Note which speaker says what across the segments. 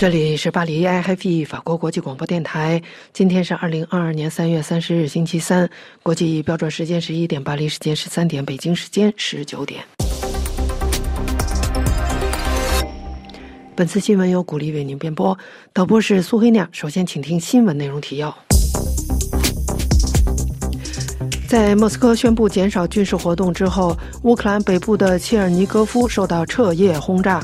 Speaker 1: 这里是巴黎 IFE 法国国际广播电台。今天是二零二二年三月三十日，星期三，国际标准时间十一点，巴黎时间十三点，北京时间十九点。本次新闻由古力为您编播，导播是苏黑亮。首先，请听新闻内容提要。在莫斯科宣布减少军事活动之后，乌克兰北部的切尔尼戈夫受到彻夜轰炸。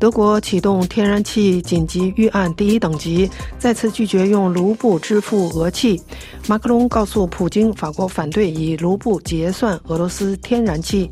Speaker 1: 德国启动天然气紧急预案第一等级，再次拒绝用卢布支付俄气。马克龙告诉普京，法国反对以卢布结算俄罗斯天然气。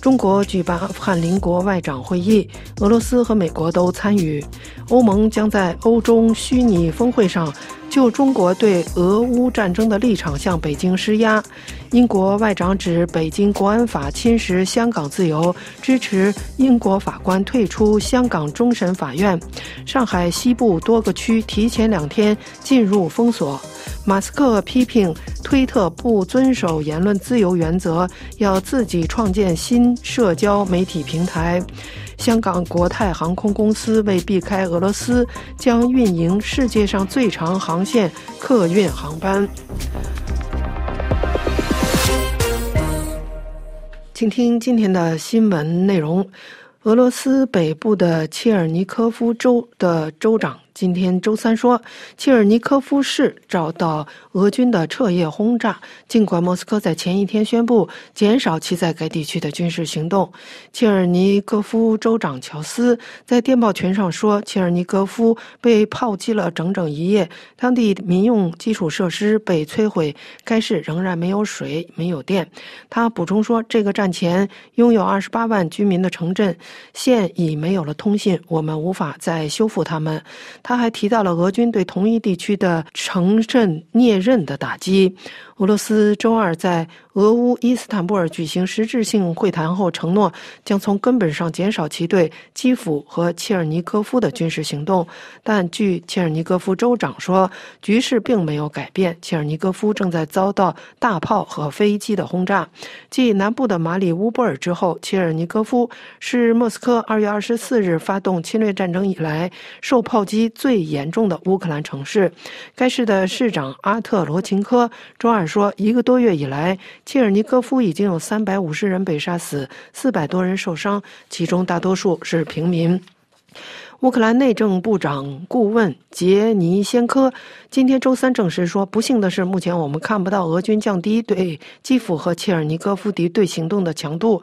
Speaker 1: 中国举办阿富汗邻国外长会议，俄罗斯和美国都参与。欧盟将在欧中虚拟峰会上就中国对俄乌战争的立场向北京施压。英国外长指北京国安法侵蚀香港自由，支持英国法官退出香港终审法院。上海西部多个区提前两天进入封锁。马斯克批评推特不遵守言论自由原则，要自己创建新社交媒体平台。香港国泰航空公司为避开俄罗斯，将运营世界上最长航线客运航班。请听今天的新闻内容：俄罗斯北部的切尔尼科夫州的州长。今天周三说，切尔尼科夫市遭到俄军的彻夜轰炸。尽管莫斯科在前一天宣布减少其在该地区的军事行动，切尔尼戈夫州长乔斯在电报群上说，切尔尼戈夫被炮击了整整一夜，当地民用基础设施被摧毁，该市仍然没有水、没有电。他补充说，这个战前拥有二十八万居民的城镇现已没有了通信，我们无法再修复它们。他还提到了俄军对同一地区的城镇聂任的打击。俄罗斯周二在俄乌伊斯坦布尔举行实质性会谈后，承诺将从根本上减少其对基辅和切尔尼科夫的军事行动。但据切尔尼科夫州长说，局势并没有改变。切尔尼科夫正在遭到大炮和飞机的轰炸。继南部的马里乌波尔之后，切尔尼科夫是莫斯科2月24日发动侵略战争以来受炮击最严重的乌克兰城市。该市的市长阿特罗琴科周二。说，一个多月以来，切尔尼戈夫已经有三百五十人被杀死，四百多人受伤，其中大多数是平民。乌克兰内政部长顾问杰尼先科今天周三证实说，不幸的是，目前我们看不到俄军降低对基辅和切尔尼戈夫敌对行动的强度。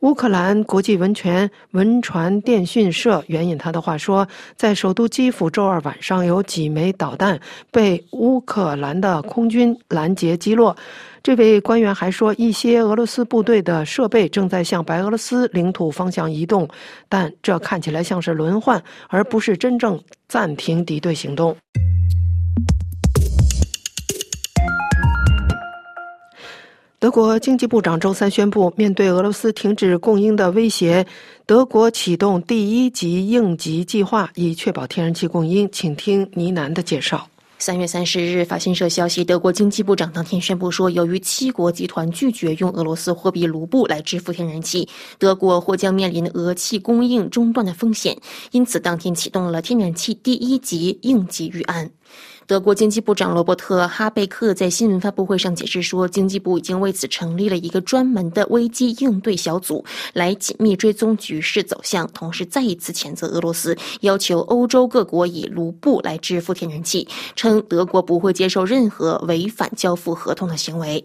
Speaker 1: 乌克兰国际文权文传电讯社援引他的话说，在首都基辅周二晚上有几枚导弹被乌克兰的空军拦截击落。这位官员还说，一些俄罗斯部队的设备正在向白俄罗斯领土方向移动，但这看起来像是轮换，而不是真正暂停敌对行动。德国经济部长周三宣布，面对俄罗斯停止供应的威胁，德国启动第一级应急计划，以确保天然气供应。请听倪楠的介绍。
Speaker 2: 三月三十日，法新社消息，德国经济部长当天宣布说，由于七国集团拒绝用俄罗斯货币卢布来支付天然气，德国或将面临俄气供应中断的风险，因此当天启动了天然气第一级应急预案。德国经济部长罗伯特·哈贝克在新闻发布会上解释说，经济部已经为此成立了一个专门的危机应对小组，来紧密追踪局势走向，同时再一次谴责俄罗斯要求欧洲各国以卢布来支付天然气，称德国不会接受任何违反交付合同的行为。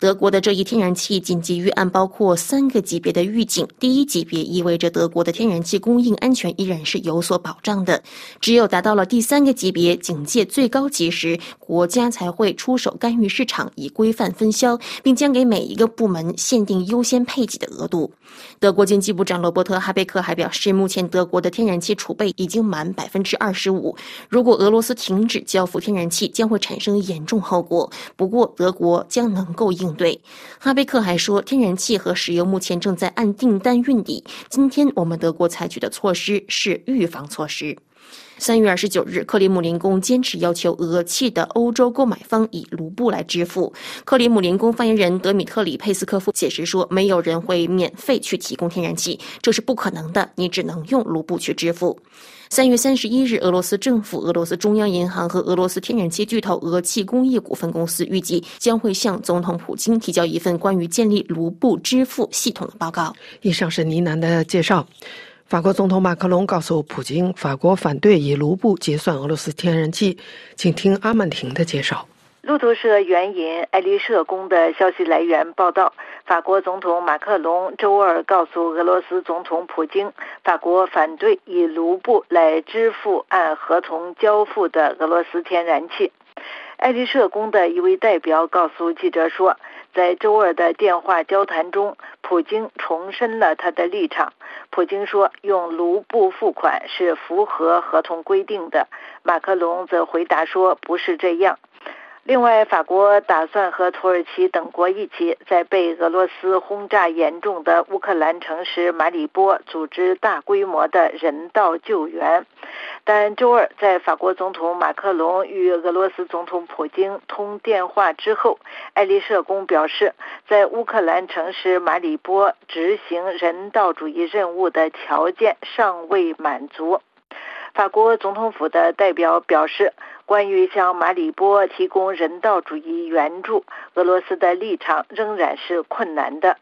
Speaker 2: 德国的这一天然气紧急预案包括三个级别的预警，第一级别意味着德国的天然气供应安全依然是有所保障的，只有达到了第三个级别，警戒最高。高级时，国家才会出手干预市场，以规范分销，并将给每一个部门限定优先配给的额度。德国经济部长罗伯特·哈贝克还表示，目前德国的天然气储备已经满百分之二十五。如果俄罗斯停止交付天然气，将会产生严重后果。不过，德国将能够应对。哈贝克还说，天然气和石油目前正在按订单运抵。今天，我们德国采取的措施是预防措施。三月二十九日，克里姆林宫坚持要求俄气的欧洲购买方以卢布来支付。克里姆林宫发言人德米特里佩斯科夫解释说：“没有人会免费去提供天然气，这是不可能的。你只能用卢布去支付。”三月三十一日，俄罗斯政府、俄罗斯中央银行和俄罗斯天然气巨头俄气工业股份公司预计将会向总统普京提交一份关于建立卢布支付系统的报告。
Speaker 1: 以上是呢喃的介绍。法国总统马克龙告诉普京，法国反对以卢布结算俄罗斯天然气。请听阿曼婷的介绍。
Speaker 3: 路透社援引爱丽舍宫的消息来源报道，法国总统马克龙周二告诉俄罗斯总统普京，法国反对以卢布来支付按合同交付的俄罗斯天然气。爱丽舍宫的一位代表告诉记者说。在周二的电话交谈中，普京重申了他的立场。普京说，用卢布付款是符合合同规定的。马克龙则回答说，不是这样。另外，法国打算和土耳其等国一起，在被俄罗斯轰炸严重的乌克兰城市马里波组织大规模的人道救援。但周二，在法国总统马克龙与俄罗斯总统普京通电话之后，爱丽舍宫表示，在乌克兰城市马里波执行人道主义任务的条件尚未满足。法国总统府的代表表示，关于向马里波提供人道主义援助，俄罗斯的立场仍然是困难的。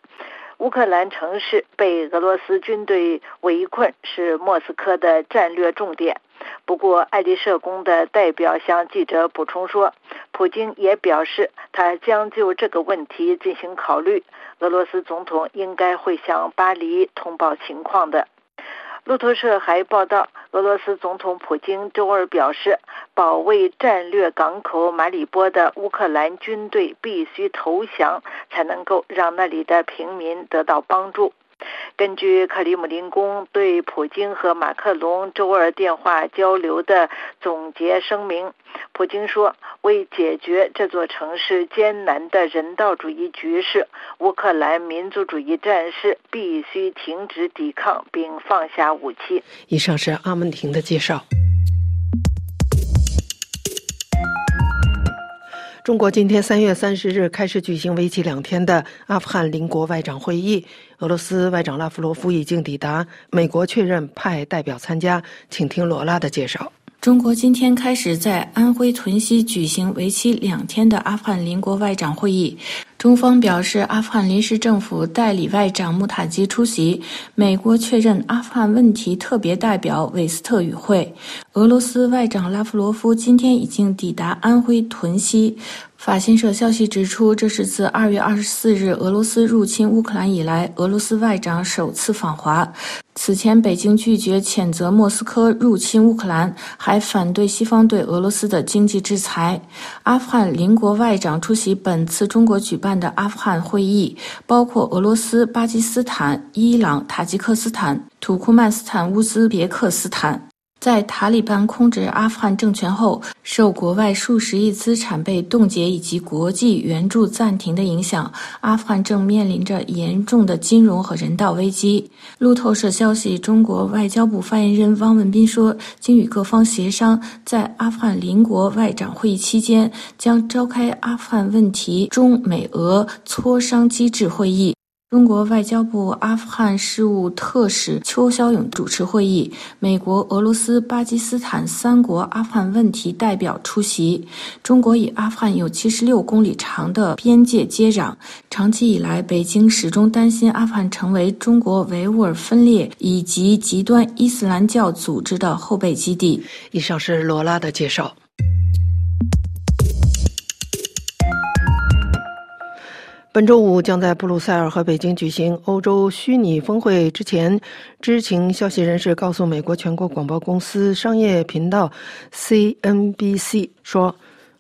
Speaker 3: 乌克兰城市被俄罗斯军队围困，是莫斯科的战略重点。不过，爱丽舍宫的代表向记者补充说，普京也表示，他将就这个问题进行考虑。俄罗斯总统应该会向巴黎通报情况的。路透社还报道，俄罗斯总统普京周二表示，保卫战略港口马里波的乌克兰军队必须投降，才能够让那里的平民得到帮助。根据克里姆林宫对普京和马克龙周二电话交流的总结声明，普京说：“为解决这座城市艰难的人道主义局势，乌克兰民族主义战士必须停止抵抗并放下武器。”
Speaker 1: 以上是阿门廷的介绍。中国今天三月三十日开始举行为期两天的阿富汗邻国外长会议。俄罗斯外长拉夫罗夫已经抵达，美国确认派代表参加。请听罗拉的介绍。
Speaker 4: 中国今天开始在安徽屯溪举行为期两天的阿富汗邻国外长会议。中方表示，阿富汗临时政府代理外长穆塔基出席。美国确认阿富汗问题特别代表韦斯特与会。俄罗斯外长拉夫罗夫今天已经抵达安徽屯溪。法新社消息指出，这是自二月二十四日俄罗斯入侵乌克兰以来，俄罗斯外长首次访华。此前，北京拒绝谴责莫斯科入侵乌克兰，还反对西方对俄罗斯的经济制裁。阿富汗邻国外长出席本次中国举办的阿富汗会议，包括俄罗斯、巴基斯坦、伊朗、塔吉克斯坦、土库曼斯坦、乌兹别克斯坦。在塔利班控制阿富汗政权后，受国外数十亿资产被冻结以及国际援助暂停的影响，阿富汗正面临着严重的金融和人道危机。路透社消息，中国外交部发言人汪文斌说，经与各方协商，在阿富汗邻国外长会议期间，将召开阿富汗问题中美俄磋商机制会议。中国外交部阿富汗事务特使邱肖勇主持会议，美国、俄罗斯、巴基斯坦三国阿富汗问题代表出席。中国与阿富汗有七十六公里长的边界接壤，长期以来，北京始终担心阿富汗成为中国维吾尔分裂以及极端伊斯兰教组织的后备基地。
Speaker 1: 以上是罗拉的介绍。本周五将在布鲁塞尔和北京举行欧洲虚拟峰会之前，知情消息人士告诉美国全国广播公司商业频道 CNBC 说。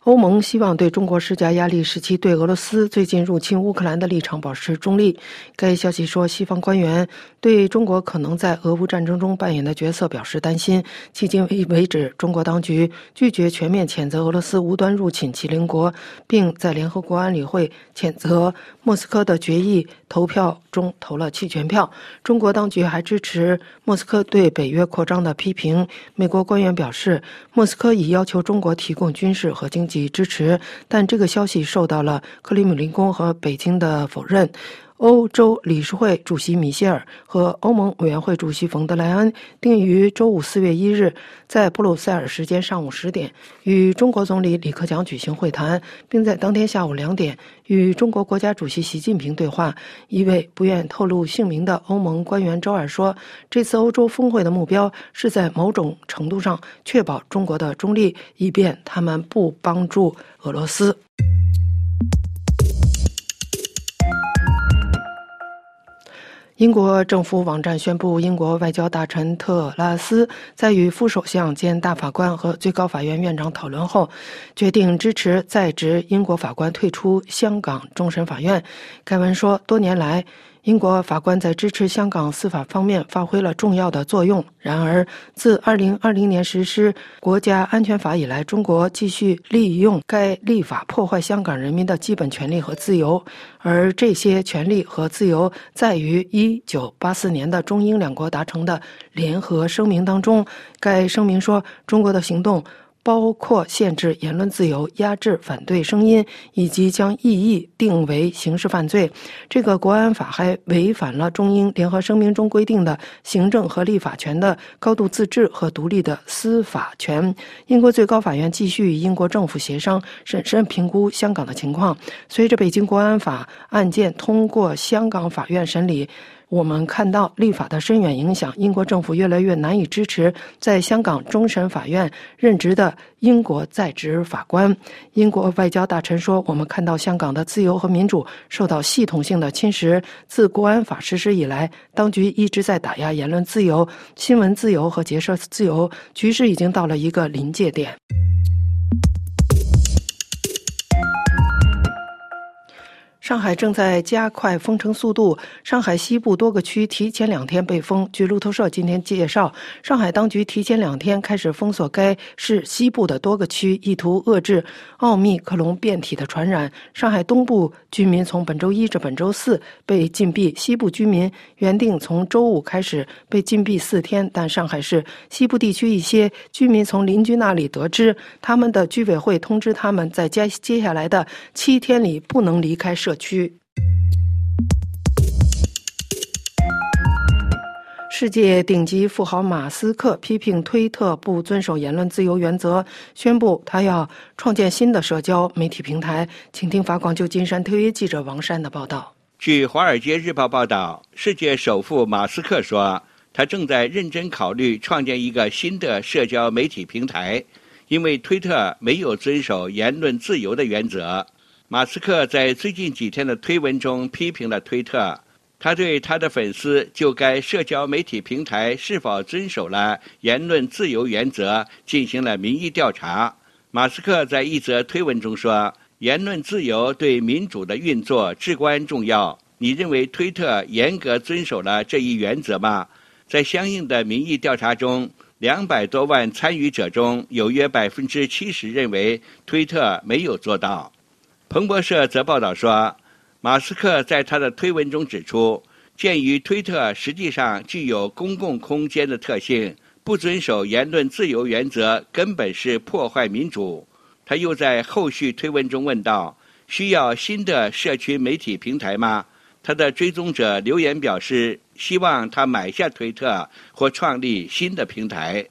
Speaker 1: 欧盟希望对中国施加压力，使其对俄罗斯最近入侵乌克兰的立场保持中立。该消息说，西方官员对中国可能在俄乌战争中扮演的角色表示担心。迄今为止，中国当局拒绝全面谴责俄罗斯无端入侵其邻国，并在联合国安理会谴责莫斯科的决议投票中投了弃权票。中国当局还支持莫斯科对北约扩张的批评。美国官员表示，莫斯科已要求中国提供军事和经济。以支持，但这个消息受到了克里姆林宫和北京的否认。欧洲理事会主席米歇尔和欧盟委员会主席冯德莱恩定于周五四月一日在布鲁塞尔时间上午十点与中国总理李克强举行会谈，并在当天下午两点与中国国家主席习近平对话。一位不愿透露姓名的欧盟官员周二说：“这次欧洲峰会的目标是在某种程度上确保中国的中立，以便他们不帮助俄罗斯。”英国政府网站宣布，英国外交大臣特拉斯在与副首相兼大法官和最高法院院长讨论后，决定支持在职英国法官退出香港终审法院。该文说，多年来。英国法官在支持香港司法方面发挥了重要的作用。然而，自2020年实施国家安全法以来，中国继续利用该立法破坏香港人民的基本权利和自由，而这些权利和自由在于1984年的中英两国达成的联合声明当中。该声明说，中国的行动。包括限制言论自由、压制反对声音，以及将异议定为刑事犯罪。这个国安法还违反了中英联合声明中规定的行政和立法权的高度自治和独立的司法权。英国最高法院继续与英国政府协商，审慎评估香港的情况。随着北京国安法案件通过香港法院审理。我们看到立法的深远影响，英国政府越来越难以支持在香港终审法院任职的英国在职法官。英国外交大臣说：“我们看到香港的自由和民主受到系统性的侵蚀。自国安法实施以来，当局一直在打压言论自由、新闻自由和结社自由，局势已经到了一个临界点。”上海正在加快封城速度。上海西部多个区提前两天被封。据路透社今天介绍，上海当局提前两天开始封锁该市西部的多个区，意图遏制奥密克戎变体的传染。上海东部居民从本周一至本周四被禁闭，西部居民原定从周五开始被禁闭四天，但上海市西部地区一些居民从邻居那里得知，他们的居委会通知他们在接接下来的七天里不能离开社。区。世界顶级富豪马斯克批评推特不遵守言论自由原则，宣布他要创建新的社交媒体平台。请听法广旧金山特约记者王山的报道。
Speaker 5: 据《华尔街日报》报道，世界首富马斯克说，他正在认真考虑创建一个新的社交媒体平台，因为推特没有遵守言论自由的原则。马斯克在最近几天的推文中批评了推特，他对他的粉丝就该社交媒体平台是否遵守了言论自由原则进行了民意调查。马斯克在一则推文中说：“言论自由对民主的运作至关重要。你认为推特严格遵守了这一原则吗？”在相应的民意调查中，两百多万参与者中有约百分之七十认为推特没有做到。彭博社则报道说，马斯克在他的推文中指出，鉴于推特实际上具有公共空间的特性，不遵守言论自由原则根本是破坏民主。他又在后续推文中问道：“需要新的社区媒体平台吗？”他的追踪者留言表示，希望他买下推特或创立新的平台。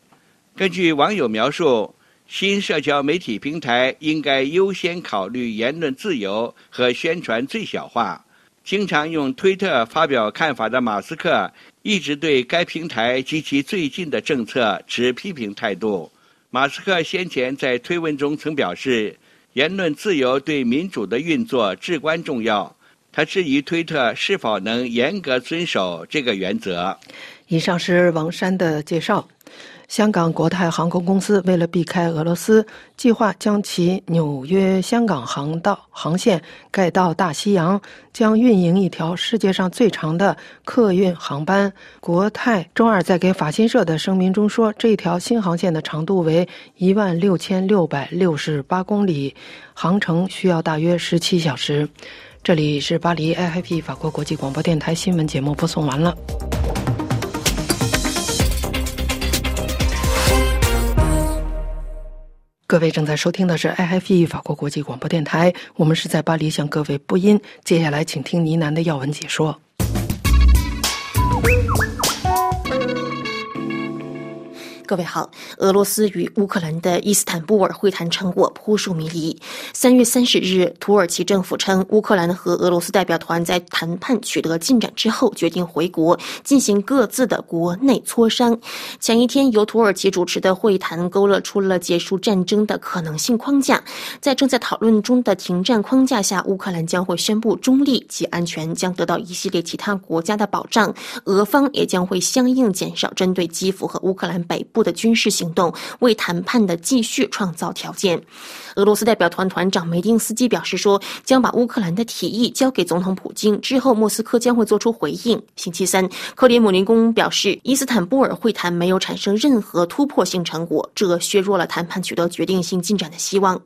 Speaker 5: 根据网友描述。新社交媒体平台应该优先考虑言论自由和宣传最小化。经常用推特发表看法的马斯克一直对该平台及其最近的政策持批评态度。马斯克先前在推文中曾表示，言论自由对民主的运作至关重要。他质疑推特是否能严格遵守这个原则。
Speaker 1: 以上是王山的介绍。香港国泰航空公司为了避开俄罗斯，计划将其纽约香港航道航线改到大西洋，将运营一条世界上最长的客运航班。国泰周二在给法新社的声明中说，这条新航线的长度为一万六千六百六十八公里，航程需要大约十七小时。这里是巴黎 IIP 法国国际广播电台新闻节目，播送完了。各位正在收听的是 IFE 法国国际广播电台，我们是在巴黎向各位播音。接下来，请听呢喃的要闻解说。
Speaker 2: 各位好，俄罗斯与乌克兰的伊斯坦布尔会谈成果扑朔迷离。三月三十日，土耳其政府称，乌克兰和俄罗斯代表团在谈判取得进展之后，决定回国进行各自的国内磋商。前一天，由土耳其主持的会谈勾勒出了结束战争的可能性框架。在正在讨论中的停战框架下，乌克兰将会宣布中立及安全将得到一系列其他国家的保障，俄方也将会相应减少针对基辅和乌克兰北部。部的军事行动为谈判的继续创造条件。俄罗斯代表团团长梅丁斯基表示说，将把乌克兰的提议交给总统普京，之后莫斯科将会做出回应。星期三，克里姆林宫表示，伊斯坦布尔会谈没有产生任何突破性成果，这削弱了谈判取得决定性进展的希望。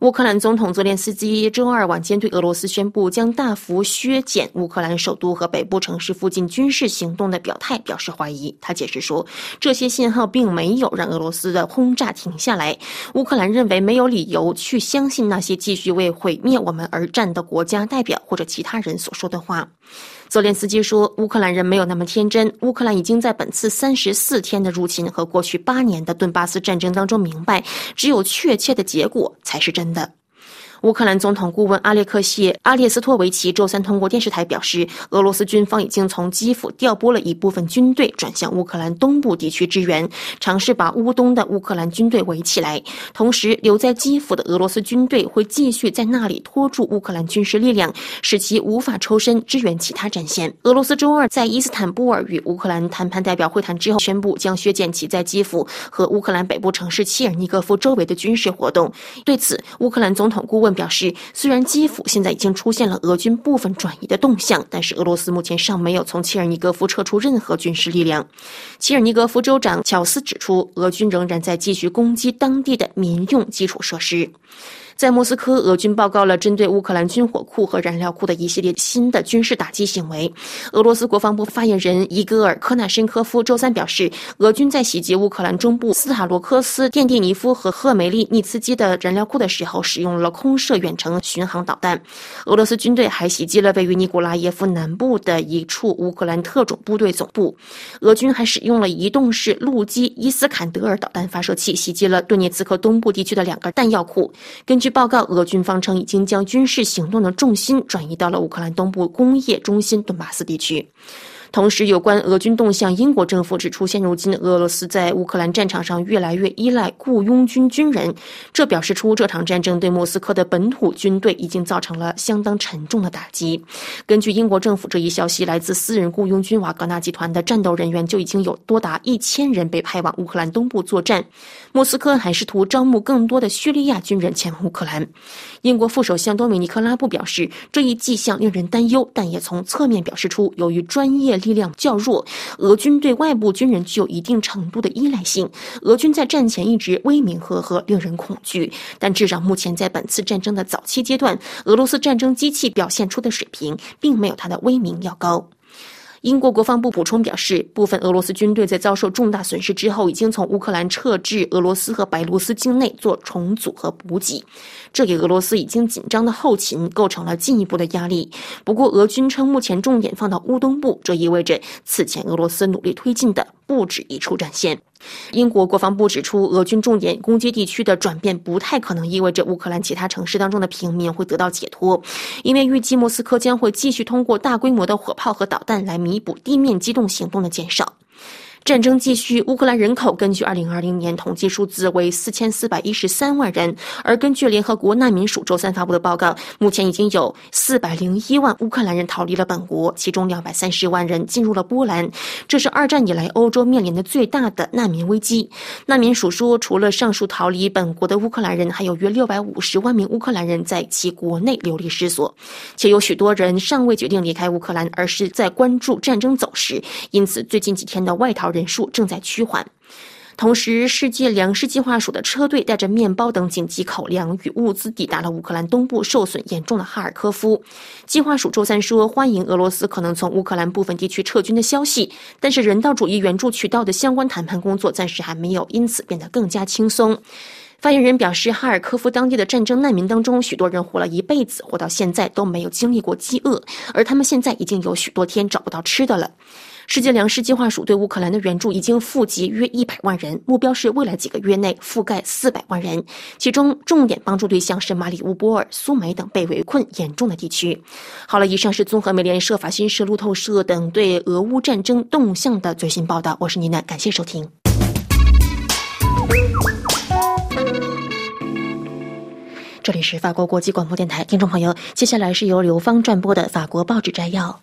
Speaker 2: 乌克兰总统泽连斯基周二晚间对俄罗斯宣布将大幅削减乌克兰首都和北部城市附近军事行动的表态表示怀疑。他解释说，这些信号并没有让俄罗斯的轰炸停下来。乌克兰认为没有理由去相信那些继续为毁灭我们而战的国家代表或者其他人所说的话。泽连斯基说：“乌克兰人没有那么天真。乌克兰已经在本次三十四天的入侵和过去八年的顿巴斯战争当中明白，只有确切的结果才是真的。”乌克兰总统顾问阿列克谢·阿列斯托维奇周三通过电视台表示，俄罗斯军方已经从基辅调拨了一部分军队转向乌克兰东部地区支援，尝试把乌东的乌克兰军队围起来。同时，留在基辅的俄罗斯军队会继续在那里拖住乌克兰军事力量，使其无法抽身支援其他战线。俄罗斯周二在伊斯坦布尔与乌克兰谈判代表会谈之后，宣布将削减其在基辅和乌克兰北部城市切尔尼戈夫周围的军事活动。对此，乌克兰总统顾问。表示，虽然基辅现在已经出现了俄军部分转移的动向，但是俄罗斯目前尚没有从切尔尼戈夫撤出任何军事力量。切尔尼戈夫州长乔斯指出，俄军仍然在继续攻击当地的民用基础设施。在莫斯科，俄军报告了针对乌克兰军火库和燃料库的一系列新的军事打击行为。俄罗斯国防部发言人伊戈尔·科纳申科夫周三表示，俄军在袭击乌克兰中部斯塔罗科斯、电蒂尼夫和赫梅利尼茨基的燃料库的时候，使用了空射远程巡航导弹。俄罗斯军队还袭击了位于尼古拉耶夫南部的一处乌克兰特种部队总部。俄军还使用了移动式陆基伊斯坎德尔导弹发射器袭击了顿涅茨克东部地区的两个弹药库。根据报告，俄军方称已经将军事行动的重心转移到了乌克兰东部工业中心顿巴斯地区。同时，有关俄军动向，英国政府指出，现如今俄罗斯在乌克兰战场上越来越依赖雇佣军军人，这表示出这场战争对莫斯科的本土军队已经造成了相当沉重的打击。根据英国政府这一消息，来自私人雇佣军瓦格纳集团的战斗人员就已经有多达一千人被派往乌克兰东部作战。莫斯科还试图招募更多的叙利亚军人前往乌克兰。英国副首相多米尼克拉布表示，这一迹象令人担忧，但也从侧面表示出，由于专业。力量较弱，俄军对外部军人具有一定程度的依赖性。俄军在战前一直威名赫赫，令人恐惧。但至少目前在本次战争的早期阶段，俄罗斯战争机器表现出的水平，并没有它的威名要高。英国国防部补充表示，部分俄罗斯军队在遭受重大损失之后，已经从乌克兰撤至俄罗斯和白罗斯境内做重组和补给，这给俄罗斯已经紧张的后勤构成了进一步的压力。不过，俄军称目前重点放到乌东部，这意味着此前俄罗斯努力推进的不止一处战线。英国国防部指出，俄军重点攻击地区的转变不太可能意味着乌克兰其他城市当中的平民会得到解脱，因为预计莫斯科将会继续通过大规模的火炮和导弹来弥补地面机动行动的减少。战争继续，乌克兰人口根据二零二零年统计数字为四千四百一十三万人，而根据联合国难民署周三发布的报告，目前已经有四百零一万乌克兰人逃离了本国，其中两百三十万人进入了波兰。这是二战以来欧洲面临的最大的难民危机。难民署说，除了上述逃离本国的乌克兰人，还有约六百五十万名乌克兰人在其国内流离失所，且有许多人尚未决定离开乌克兰，而是在关注战争走势。因此，最近几天的外逃。人数正在趋缓，同时，世界粮食计划署的车队带着面包等紧急口粮与物资抵达了乌克兰东部受损严重的哈尔科夫。计划署周三说，欢迎俄罗斯可能从乌克兰部分地区撤军的消息，但是人道主义援助渠道的相关谈判工作暂时还没有因此变得更加轻松。发言人表示，哈尔科夫当地的战争难民当中，许多人活了一辈子，活到现在都没有经历过饥饿，而他们现在已经有许多天找不到吃的了。世界粮食计划署对乌克兰的援助已经富及约一百万人，目标是未来几个月内覆盖四百万人，其中重点帮助对象是马里乌波尔、苏梅等被围困严重的地区。好了，以上是综合美联社、法新社、路透社等对俄乌战争动向的最新报道。我是妮娜，感谢收听。这里是法国国际广播电台，听众朋友，接下来是由刘芳转播的法国报纸摘要。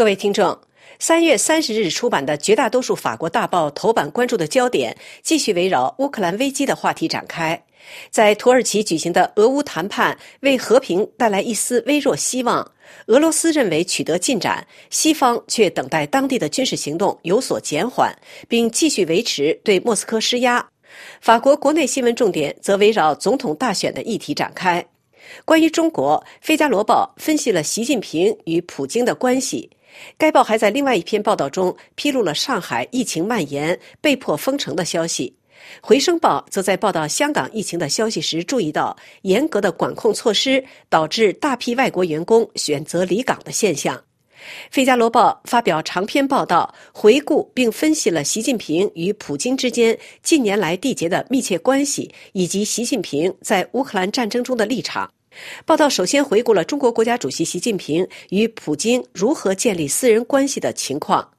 Speaker 6: 各位听众，三月三十日出版的绝大多数法国大报头版关注的焦点继续围绕乌克兰危机的话题展开。在土耳其举行的俄乌谈判为和平带来一丝微弱希望，俄罗斯认为取得进展，西方却等待当地的军事行动有所减缓，并继续维持对莫斯科施压。法国国内新闻重点则围绕总统大选的议题展开。关于中国，《费加罗报》分析了习近平与普京的关系。该报还在另外一篇报道中披露了上海疫情蔓延、被迫封城的消息。回声报则在报道香港疫情的消息时注意到，严格的管控措施导致大批外国员工选择离港的现象。费加罗报发表长篇报道，回顾并分析了习近平与普京之间近年来缔结的密切关系，以及习近平在乌克兰战争中的立场。报道首先回顾了中国国家主席习近平与普京如何建立私人关系的情况。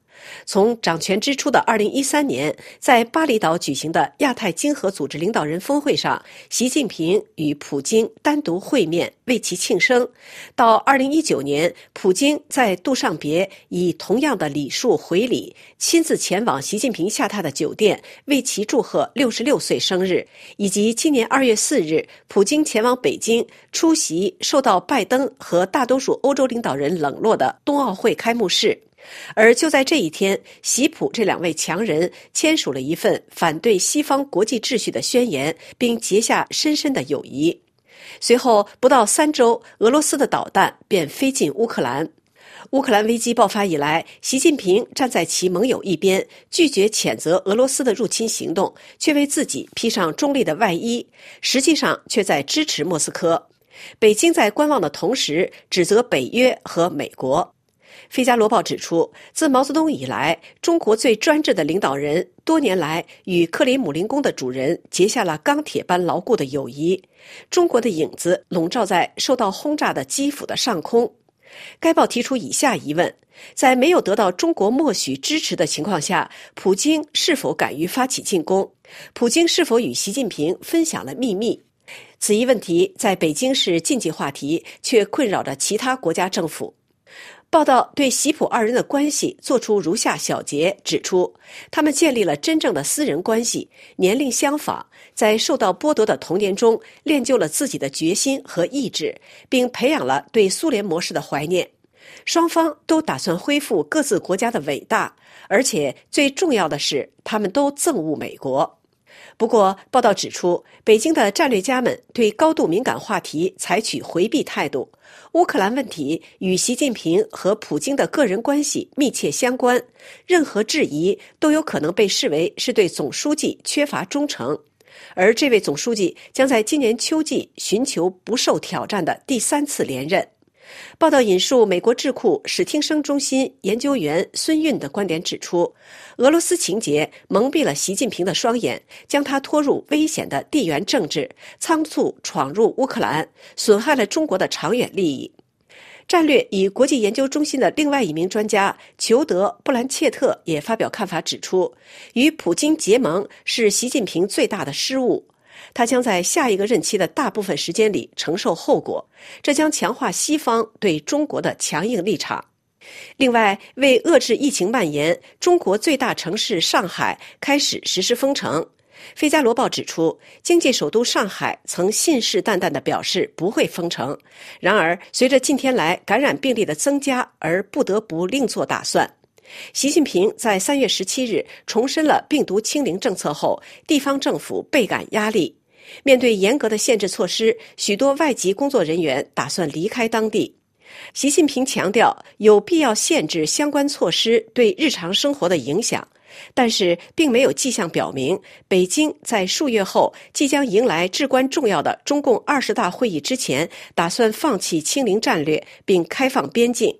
Speaker 6: 从掌权之初的二零一三年，在巴厘岛举行的亚太经合组织领导人峰会上，习近平与普京单独会面为其庆生；到二零一九年，普京在杜尚别以同样的礼数回礼，亲自前往习近平下榻的酒店为其祝贺六十六岁生日；以及今年二月四日，普京前往北京出席受到拜登和大多数欧洲领导人冷落的冬奥会开幕式。而就在这一天，习普这两位强人签署了一份反对西方国际秩序的宣言，并结下深深的友谊。随后不到三周，俄罗斯的导弹便飞进乌克兰。乌克兰危机爆发以来，习近平站在其盟友一边，拒绝谴责俄罗斯的入侵行动，却为自己披上中立的外衣，实际上却在支持莫斯科。北京在观望的同时，指责北约和美国。《费加罗报》指出，自毛泽东以来，中国最专制的领导人多年来与克里姆林宫的主人结下了钢铁般牢固的友谊。中国的影子笼罩在受到轰炸的基辅的上空。该报提出以下疑问：在没有得到中国默许支持的情况下，普京是否敢于发起进攻？普京是否与习近平分享了秘密？此一问题在北京是禁忌话题，却困扰着其他国家政府。报道对习普二人的关系作出如下小结，指出他们建立了真正的私人关系，年龄相仿，在受到剥夺的童年中练就了自己的决心和意志，并培养了对苏联模式的怀念。双方都打算恢复各自国家的伟大，而且最重要的是，他们都憎恶美国。不过，报道指出，北京的战略家们对高度敏感话题采取回避态度。乌克兰问题与习近平和普京的个人关系密切相关，任何质疑都有可能被视为是对总书记缺乏忠诚，而这位总书记将在今年秋季寻求不受挑战的第三次连任。报道引述美国智库史汀生中心研究员孙运的观点指出，俄罗斯情节蒙蔽了习近平的双眼，将他拖入危险的地缘政治，仓促闯入乌克兰，损害了中国的长远利益。战略与国际研究中心的另外一名专家裘德·布兰切特也发表看法，指出，与普京结盟是习近平最大的失误。他将在下一个任期的大部分时间里承受后果，这将强化西方对中国的强硬立场。另外，为遏制疫情蔓延，中国最大城市上海开始实施封城。《费加罗报》指出，经济首都上海曾信誓旦旦地表示不会封城，然而随着近天来感染病例的增加，而不得不另作打算。习近平在三月十七日重申了病毒清零政策后，地方政府倍感压力。面对严格的限制措施，许多外籍工作人员打算离开当地。习近平强调，有必要限制相关措施对日常生活的影响。但是，并没有迹象表明北京在数月后即将迎来至关重要的中共二十大会议之前，打算放弃清零战略并开放边境。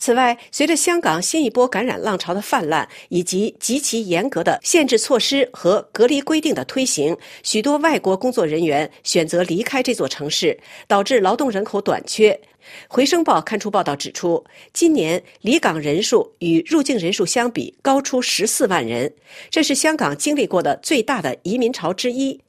Speaker 6: 此外，随着香港新一波感染浪潮的泛滥，以及极其严格的限制措施和隔离规定的推行，许多外国工作人员选择离开这座城市，导致劳动人口短缺。回声报刊出报道指出，今年离港人数与入境人数相比高出十四万人，这是香港经历过的最大的移民潮之一。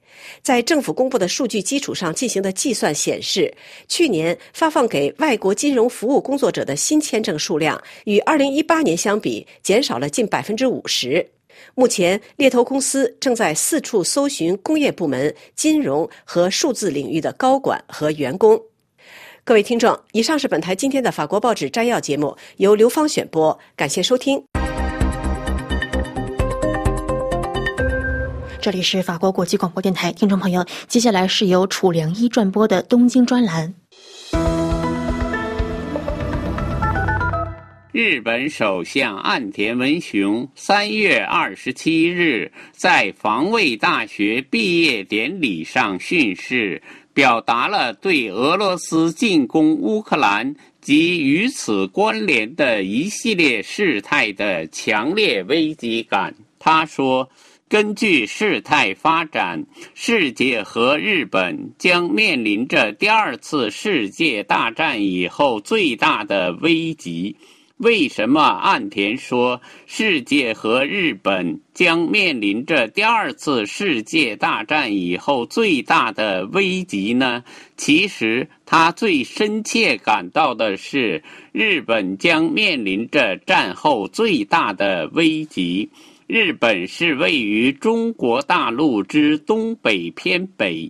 Speaker 6: 在政府公布的数据基础上进行的计算显示，去年发放给外国金融服务工作者的新签证数量与2018年相比减少了近百分之五十。目前，猎头公司正在四处搜寻工业部门、金融和数字领域的高管和员工。各位听众，以上是本台今天的法国报纸摘要节目，由刘芳选播，感谢收听。
Speaker 2: 这里是法国国际广播电台，听众朋友，接下来是由楚良一转播的东京专栏。
Speaker 7: 日本首相岸田文雄三月二十七日在防卫大学毕业典礼上训示，表达了对俄罗斯进攻乌克兰及与此关联的一系列事态的强烈危机感。他说。根据事态发展，世界和日本将面临着第二次世界大战以后最大的危机。为什么岸田说世界和日本将面临着第二次世界大战以后最大的危机呢？其实，他最深切感到的是，日本将面临着战后最大的危机。日本是位于中国大陆之东北偏北，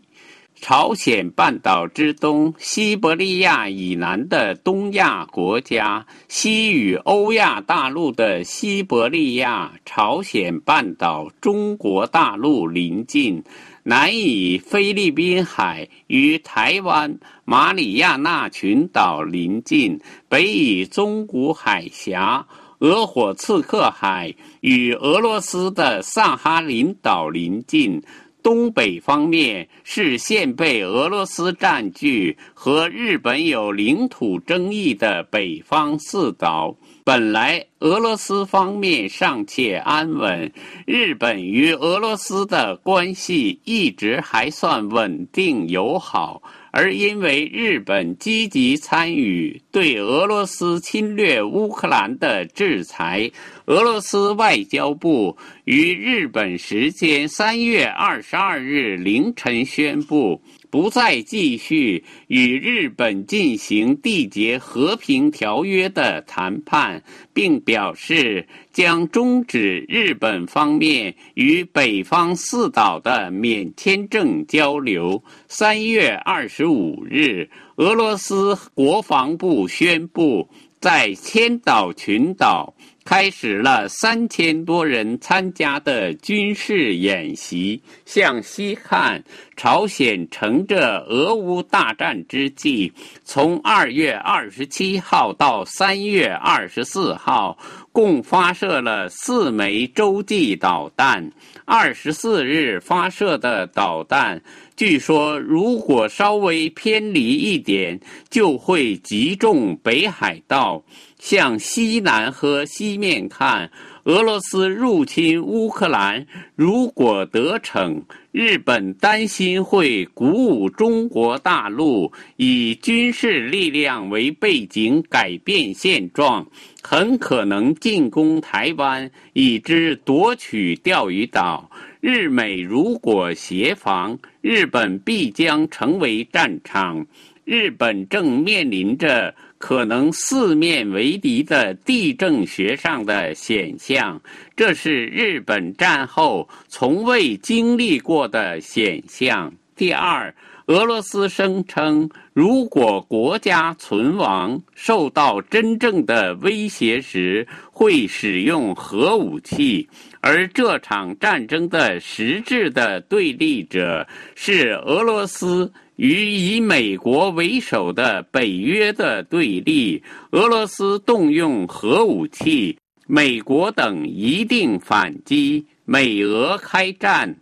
Speaker 7: 朝鲜半岛之东，西伯利亚以南的东亚国家，西与欧亚大陆的西伯利亚、朝鲜半岛、中国大陆邻近，南以菲律宾海与台湾、马里亚纳群岛邻近，北以中古海峡。俄火刺克海与俄罗斯的萨哈林岛邻近，东北方面是现被俄罗斯占据和日本有领土争议的北方四岛。本来俄罗斯方面尚且安稳，日本与俄罗斯的关系一直还算稳定友好。而因为日本积极参与对俄罗斯侵略乌克兰的制裁，俄罗斯外交部于日本时间三月二十二日凌晨宣布。不再继续与日本进行缔结和平条约的谈判，并表示将终止日本方面与北方四岛的免签证交流。三月二十五日，俄罗斯国防部宣布，在千岛群岛。开始了三千多人参加的军事演习。向西看，朝鲜乘着俄乌大战之际，从二月二十七号到三月二十四号，共发射了四枚洲际导弹。二十四日发射的导弹，据说如果稍微偏离一点，就会击中北海道。向西南和西面看，俄罗斯入侵乌克兰如果得逞，日本担心会鼓舞中国大陆以军事力量为背景改变现状，很可能进攻台湾，以之夺取钓鱼岛。日美如果协防，日本必将成为战场。日本正面临着。可能四面为敌的地政学上的显象，这是日本战后从未经历过的显象。第二，俄罗斯声称，如果国家存亡受到真正的威胁时，会使用核武器，而这场战争的实质的对立者是俄罗斯。与以美国为首的北约的对立，俄罗斯动用核武器，美国等一定反击，美俄开战，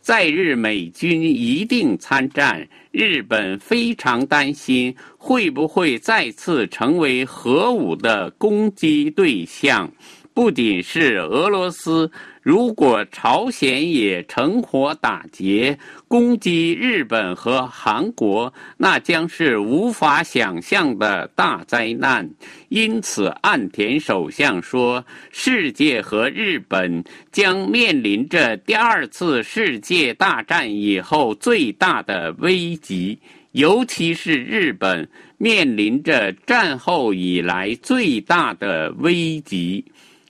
Speaker 7: 在日美军一定参战。日本非常担心会不会再次成为核武的攻击对象，不仅是俄罗斯。如果朝鲜也乘火打劫攻击日本和韩国，那将是无法想象的大灾难。因此，岸田首相说，世界和日本将面临着第二次世界大战以后最大的危机，尤其是日本面临着战后以来最大的危机。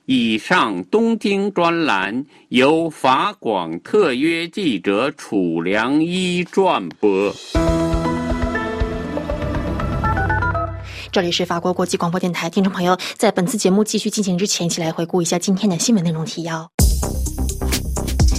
Speaker 7: 以上东京专栏由法广特约记者楚良一转播。
Speaker 2: 这里是法国国际广播电台，听众朋友，在本次节目继续进行之前，一起来回顾一下今天的新闻内容提要。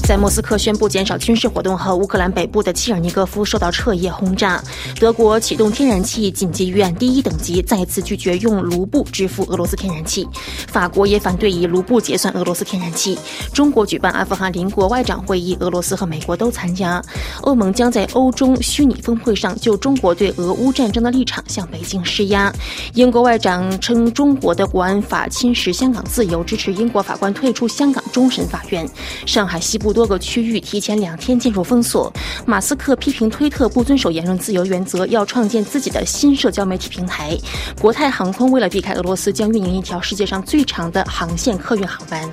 Speaker 2: 在莫斯科宣布减少军事活动后，乌克兰北部的切尔尼戈夫受到彻夜轰炸。德国启动天然气紧急预案第一等级，再次拒绝用卢布支付俄罗斯天然气。法国也反对以卢布结算俄罗斯天然气。中国举办阿富汗邻国外长会议，俄罗斯和美国都参加。欧盟将在欧中虚拟峰会上就中国对俄乌战争的立场向北京施压。英国外长称中国的国安法侵蚀香港自由，支持英国法官退出香港终审法院。上海西部。多个区域提前两天进入封锁。马斯克批评推特不遵守言论自由原则，要创建自己的新社交媒体平台。国泰航空为了避开俄罗斯，将运营一条世界上最长的航线客运航班。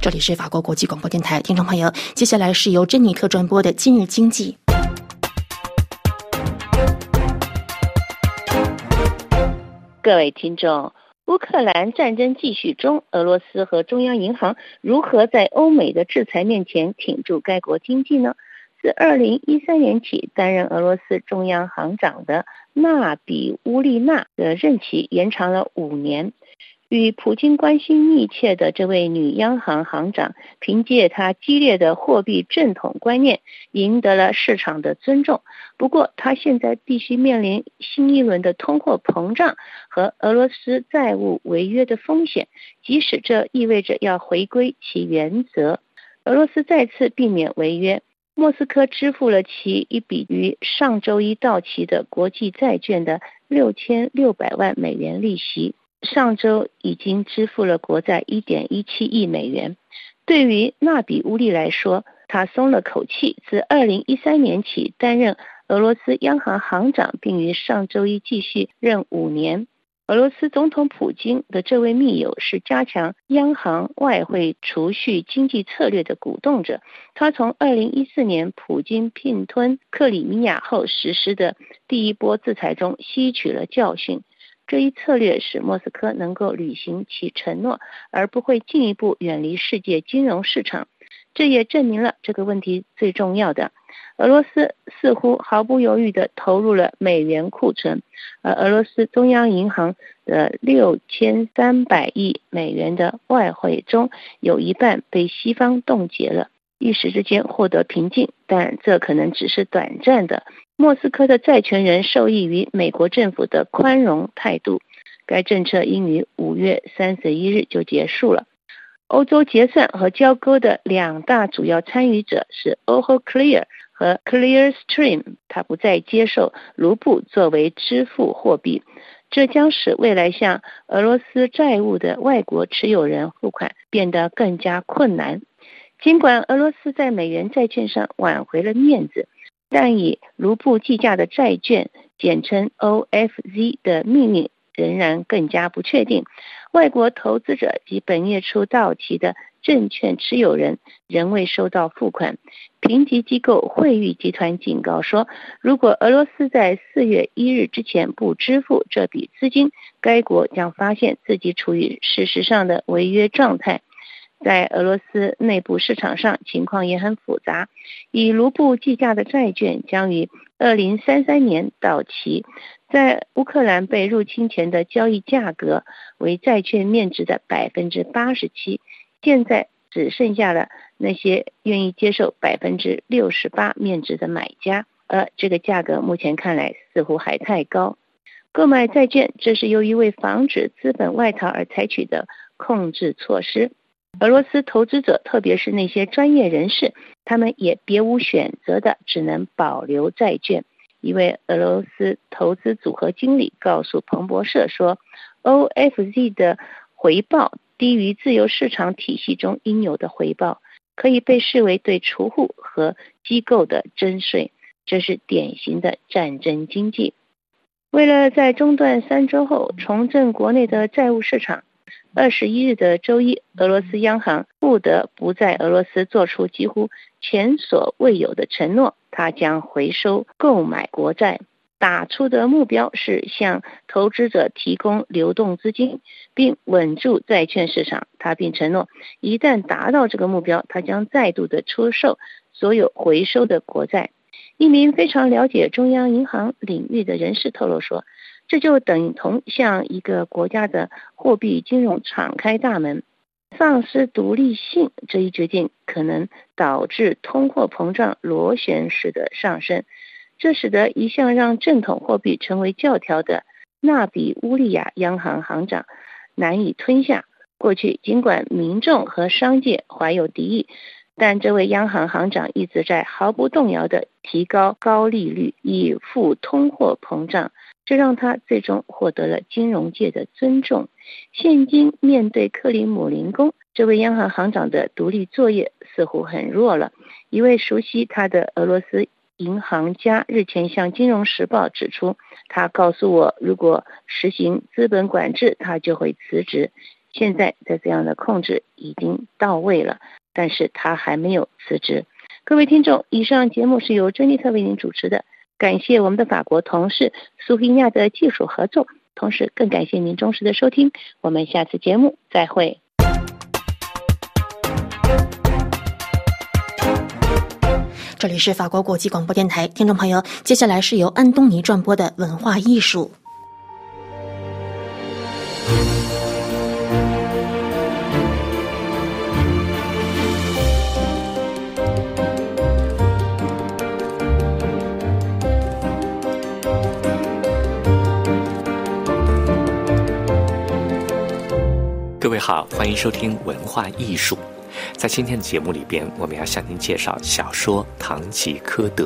Speaker 2: 这里是法国国际广播电台，听众朋友，接下来是由珍妮特转播的今日经济。
Speaker 8: 各位听众。乌克兰战争继续中，俄罗斯和中央银行如何在欧美的制裁面前挺住该国经济呢？自二零一三年起，担任俄罗斯中央行长的纳比乌利娜的任期延长了五年。与普京关系密切的这位女央行行长，凭借她激烈的货币正统观念，赢得了市场的尊重。不过，她现在必须面临新一轮的通货膨胀和俄罗斯债务违约的风险，即使这意味着要回归其原则。俄罗斯再次避免违约，莫斯科支付了其一笔于上周一到期的国际债券的六千六百万美元利息。上周已经支付了国债一点一七亿美元。对于纳比乌利来说，他松了口气。自二零一三年起担任俄罗斯央行行长，并于上周一继续任五年。俄罗斯总统普京的这位密友是加强央行外汇储蓄经济策略的鼓动者。他从二零一四年普京并吞克里米亚后实施的第一波制裁中吸取了教训。这一策略使莫斯科能够履行其承诺，而不会进一步远离世界金融市场。这也证明了这个问题最重要的：俄罗斯似乎毫不犹豫地投入了美元库存，而俄罗斯中央银行的六千三百亿美元的外汇中有一半被西方冻结了。一时之间获得平静，但这可能只是短暂的。莫斯科的债权人受益于美国政府的宽容态度，该政策应于五月三十一日就结束了。欧洲结算和交割的两大主要参与者是 Oho Clear 和 Clearstream，它不再接受卢布作为支付货币。这将使未来向俄罗斯债务的外国持有人付款变得更加困难。尽管俄罗斯在美元债券上挽回了面子，但以卢布计价的债券（简称 OFZ） 的命运仍然更加不确定。外国投资者及本月初到期的证券持有人仍未收到付款。评级机构惠誉集团警告说，如果俄罗斯在四月一日之前不支付这笔资金，该国将发现自己处于事实上的违约状态。在俄罗斯内部市场上，情况也很复杂。以卢布计价的债券将于二零三三年到期，在乌克兰被入侵前的交易价格为债券面值的百分之八十七，现在。只剩下了那些愿意接受百分之六十八面值的买家，而这个价格目前看来似乎还太高。购买债券，这是由于为防止资本外逃而采取的控制措施。俄罗斯投资者，特别是那些专业人士，他们也别无选择的，只能保留债券。一位俄罗斯投资组合经理告诉彭博社说：“OFZ 的回报。”低于自由市场体系中应有的回报，可以被视为对储户和机构的征税。这是典型的战争经济。为了在中断三周后重振国内的债务市场，二十一日的周一，俄罗斯央行不得不在俄罗斯做出几乎前所未有的承诺：它将回收购买国债。打出的目标是向投资者提供流动资金，并稳住债券市场。他并承诺，一旦达到这个目标，他将再度的出售所有回收的国债。一名非常了解中央银行领域的人士透露说，这就等同向一个国家的货币金融敞开大门。丧失独立性这一决定可能导致通货膨胀螺旋式的上升。这使得一向让正统货币成为教条的纳比乌利亚央行行长难以吞下。过去，尽管民众和商界怀有敌意，但这位央行行长一直在毫不动摇地提高高利率以负通货膨胀，这让他最终获得了金融界的尊重。现今面对克里姆林宫，这位央行行长的独立作业似乎很弱了。一位熟悉他的俄罗斯。银行家日前向《金融时报》指出，他告诉我，如果实行资本管制，他就会辞职。现在在这样的控制已经到位了，但是他还没有辞职。各位听众，以上节目是由珍妮特为您主持的，感谢我们的法国同事苏菲亚的技术合作，同时更感谢您忠实的收听。我们下次节目再会。
Speaker 2: 这里是法国国际广播电台，听众朋友，接下来是由安东尼转播的文化艺术。
Speaker 9: 好，欢迎收听文化艺术。在今天的节目里边，我们要向您介绍小说《堂吉诃德》。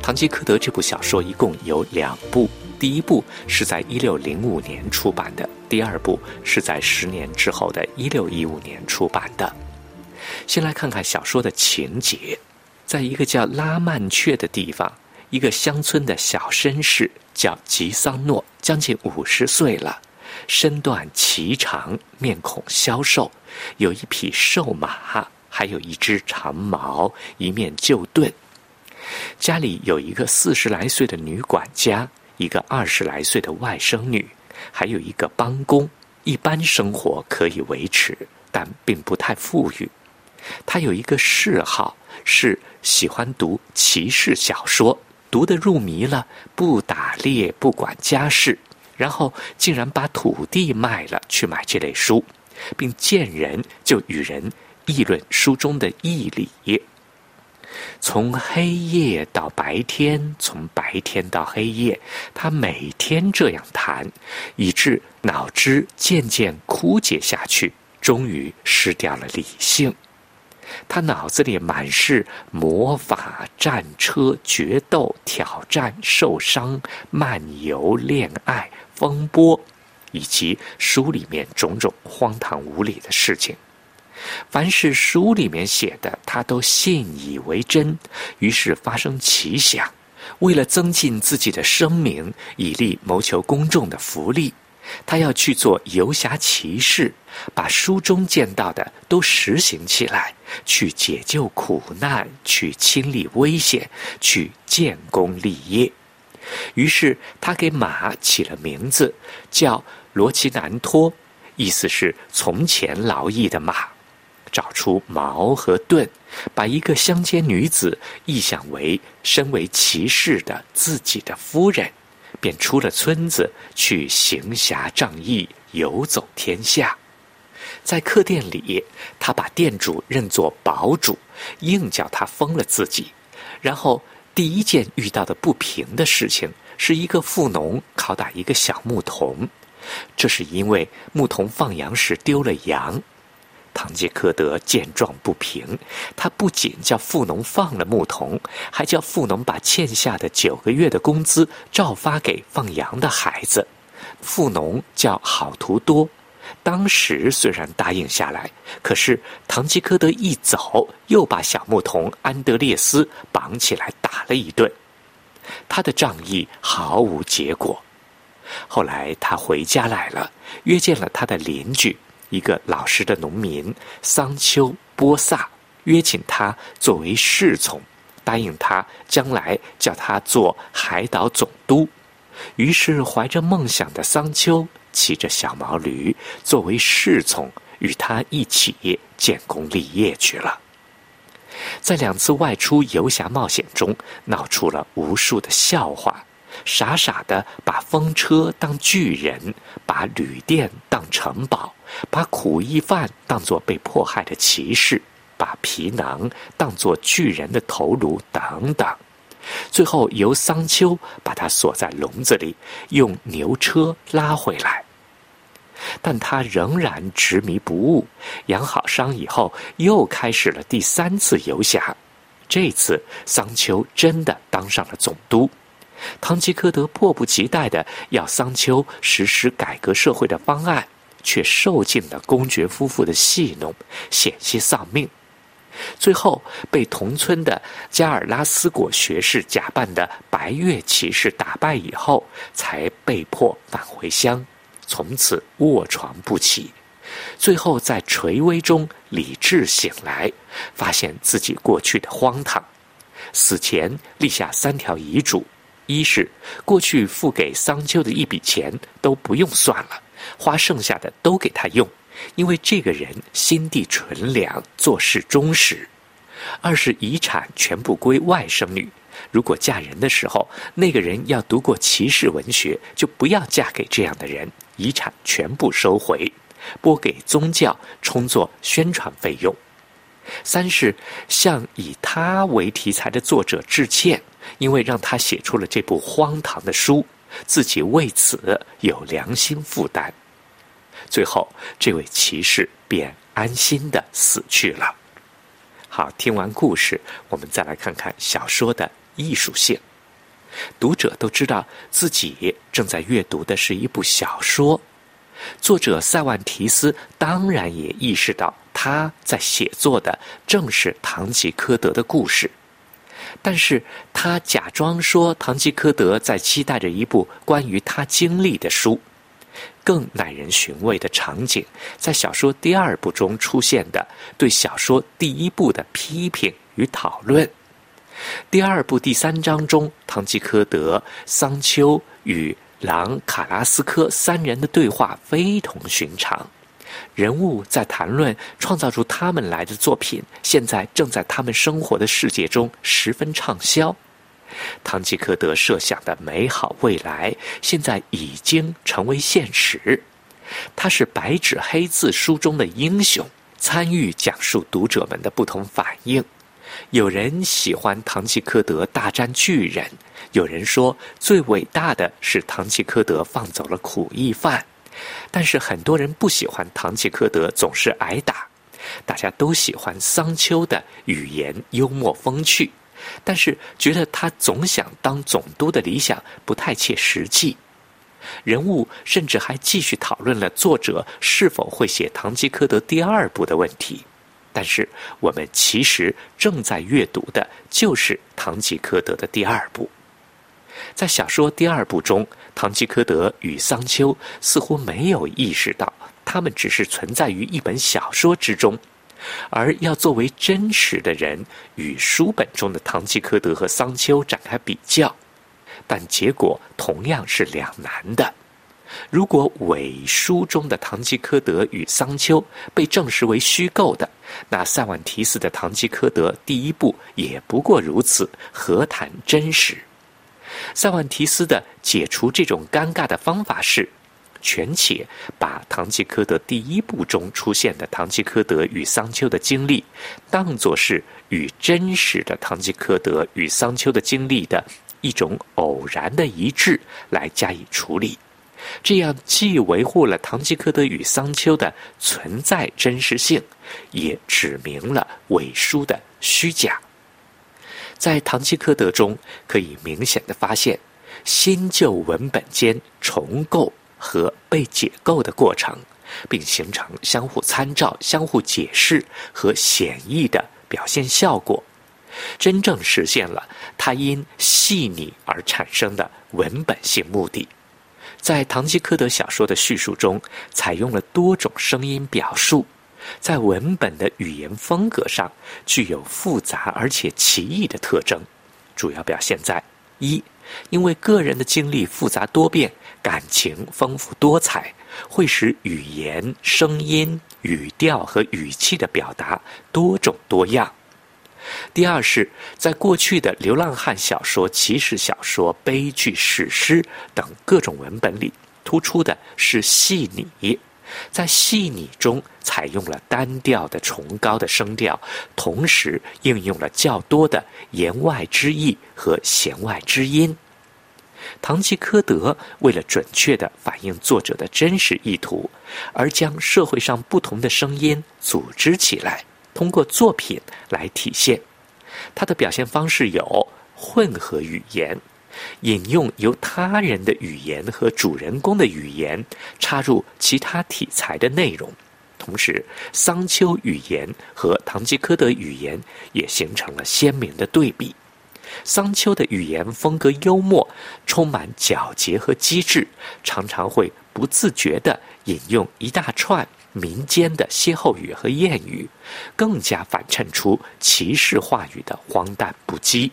Speaker 9: 《堂吉诃德》这部小说一共有两部，第一部是在一六零五年出版的，第二部是在十年之后的一六一五年出版的。先来看看小说的情节，在一个叫拉曼却的地方，一个乡村的小绅士叫吉桑诺，将近五十岁了。身段颀长，面孔消瘦，有一匹瘦马，还有一只长矛，一面旧盾。家里有一个四十来岁的女管家，一个二十来岁的外甥女，还有一个帮工。一般生活可以维持，但并不太富裕。他有一个嗜好，是喜欢读骑士小说，读得入迷了，不打猎，不管家事。然后竟然把土地卖了去买这类书，并见人就与人议论书中的义理。从黑夜到白天，从白天到黑夜，他每天这样谈，以致脑汁渐渐枯竭下去，终于失掉了理性。他脑子里满是魔法、战车、决斗、挑战、受伤、漫游、恋爱。风波，以及书里面种种荒唐无理的事情。凡是书里面写的，他都信以为真，于是发生奇想。为了增进自己的声名，以利谋求公众的福利，他要去做游侠骑士，把书中见到的都实行起来，去解救苦难，去亲历危险，去建功立业。于是他给马起了名字，叫罗奇南托，意思是从前劳役的马。找出矛和盾，把一个乡间女子臆想为身为骑士的自己的夫人，便出了村子去行侠仗义，游走天下。在客店里，他把店主认作堡主，硬叫他封了自己。然后第一件遇到的不平的事情，是一个富农拷打一个小牧童，这是因为牧童放羊时丢了羊。堂吉诃德见状不平，他不仅叫富农放了牧童，还叫富农把欠下的九个月的工资照发给放羊的孩子。富农叫好图多，当时虽然答应下来，可是唐吉诃德一走，又把小牧童安德烈斯绑起来打了一顿。他的仗义毫无结果。后来他回家来了，约见了他的邻居。一个老实的农民桑丘波萨约请他作为侍从，答应他将来叫他做海岛总督。于是怀着梦想的桑丘骑着小毛驴作为侍从，与他一起建功立业去了。在两次外出游侠冒险中，闹出了无数的笑话。傻傻的把风车当巨人，把旅店当城堡，把苦役犯当作被迫害的骑士，把皮囊当作巨人的头颅等等。最后由桑丘把他锁在笼子里，用牛车拉回来。但他仍然执迷不悟。养好伤以后，又开始了第三次游侠。这次桑丘真的当上了总督。堂吉诃德迫不及待的要桑丘实施改革社会的方案，却受尽了公爵夫妇的戏弄，险些丧命。最后被同村的加尔拉斯果学士假扮的白月骑士打败以后，才被迫返回乡，从此卧床不起。最后在垂危中理智醒来，发现自己过去的荒唐，死前立下三条遗嘱。一是过去付给桑丘的一笔钱都不用算了，花剩下的都给他用，因为这个人心地纯良，做事忠实。二是遗产全部归外甥女，如果嫁人的时候那个人要读过骑士文学，就不要嫁给这样的人，遗产全部收回，拨给宗教充作宣传费用。三是向以他为题材的作者致歉。因为让他写出了这部荒唐的书，自己为此有良心负担。最后，这位骑士便安心的死去了。好，听完故事，我们再来看看小说的艺术性。读者都知道自己正在阅读的是一部小说，作者塞万提斯当然也意识到他在写作的正是堂吉诃德的故事。但是他假装说，堂吉诃德在期待着一部关于他经历的书。更耐人寻味的场景，在小说第二部中出现的对小说第一部的批评与讨论。第二部第三章中，堂吉诃德、桑丘与朗卡拉斯科三人的对话非同寻常。人物在谈论创造出他们来的作品，现在正在他们生活的世界中十分畅销。唐吉诃德设想的美好未来，现在已经成为现实。他是白纸黑字书中的英雄，参与讲述读者们的不同反应。有人喜欢唐吉诃德大战巨人，有人说最伟大的是唐吉诃德放走了苦役犯。但是很多人不喜欢唐吉诃德总是挨打，大家都喜欢桑丘的语言幽默风趣，但是觉得他总想当总督的理想不太切实际。人物甚至还继续讨论了作者是否会写《堂吉诃德》第二部的问题。但是，我们其实正在阅读的就是《堂吉诃德》的第二部。在小说第二部中，堂吉诃德与桑丘似乎没有意识到，他们只是存在于一本小说之中，而要作为真实的人与书本中的堂吉诃德和桑丘展开比较。但结果同样是两难的。如果伪书中的堂吉诃德与桑丘被证实为虚构的，那塞万提斯的《堂吉诃德》第一部也不过如此，何谈真实？塞万提斯的解除这种尴尬的方法是，全且把《堂吉诃德》第一部中出现的堂吉诃德与桑丘的经历，当作是与真实的堂吉诃德与桑丘的经历的。一种偶然的一致来加以处理，这样既维护了堂吉诃德与桑丘的存在真实性，也指明了伪书的虚假。在堂吉诃德中，可以明显的发现新旧文本间重构和被解构的过程，并形成相互参照、相互解释和显意的表现效果。真正实现了它因细腻而产生的文本性目的。在《堂吉诃德》小说的叙述中，采用了多种声音表述，在文本的语言风格上具有复杂而且奇异的特征。主要表现在：一，因为个人的经历复杂多变，感情丰富多彩，会使语言、声音、语调和语气的表达多种多样。第二是，在过去的流浪汉小说、骑士小说、悲剧、史诗等各种文本里，突出的是细腻，在细腻中采用了单调的崇高的声调，同时应用了较多的言外之意和弦外之音。堂吉诃德为了准确地反映作者的真实意图，而将社会上不同的声音组织起来。通过作品来体现，他的表现方式有混合语言，引用由他人的语言和主人公的语言插入其他题材的内容，同时桑丘语言和堂吉诃德语言也形成了鲜明的对比。桑丘的语言风格幽默，充满皎洁和机智，常常会不自觉地引用一大串。民间的歇后语和谚语，更加反衬出骑士话语的荒诞不羁；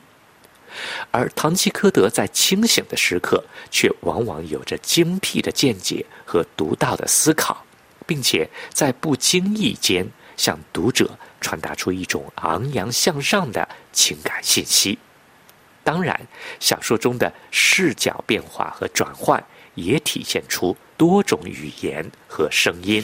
Speaker 9: 而堂吉诃德在清醒的时刻，却往往有着精辟的见解和独到的思考，并且在不经意间向读者传达出一种昂扬向上的情感信息。当然，小说中的视角变化和转换，也体现出多种语言和声音。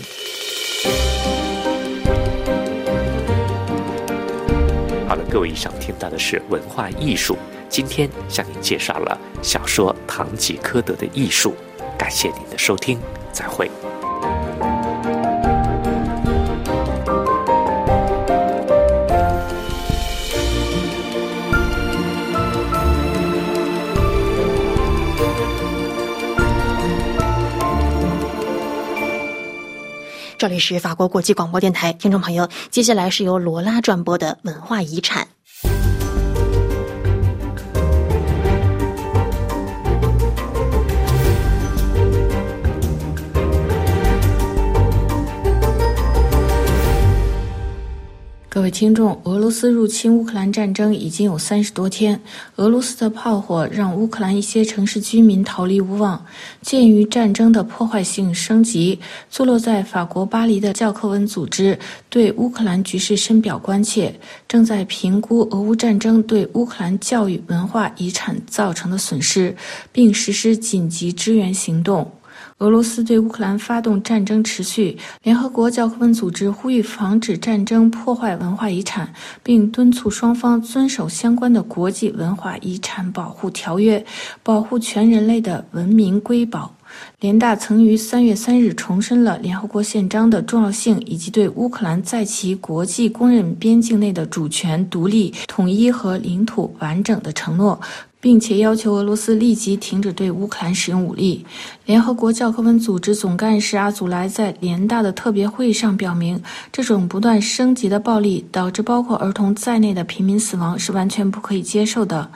Speaker 9: 好了，各位，以上听到的是文化艺术。今天向您介绍了小说《堂吉诃德》的艺术。感谢您的收听，再会。
Speaker 2: 这里是法国国际广播电台，听众朋友，接下来是由罗拉转播的文化遗产。
Speaker 4: 各位听众，俄罗斯入侵乌克兰战争已经有三十多天，俄罗斯的炮火让乌克兰一些城市居民逃离无望。鉴于战争的破坏性升级，坐落在法国巴黎的教科文组织对乌克兰局势深表关切，正在评估俄乌战争对乌克兰教育文化遗产造成的损失，并实施紧急支援行动。俄罗斯对乌克兰发动战争持续，联合国教科文组织呼吁防止战争破坏文化遗产，并敦促双方遵守相关的国际文化遗产保护条约，保护全人类的文明瑰宝。联大曾于三月三日重申了联合国宪章的重要性，以及对乌克兰在其国际公认边境内的主权、独立、统一和领土完整的承诺。并且要求俄罗斯立即停止对乌克兰使用武力。联合国教科文组织总干事阿祖莱在联大的特别会议上表明，这种不断升级的暴力导致包括儿童在内的平民死亡是完全不可以接受的。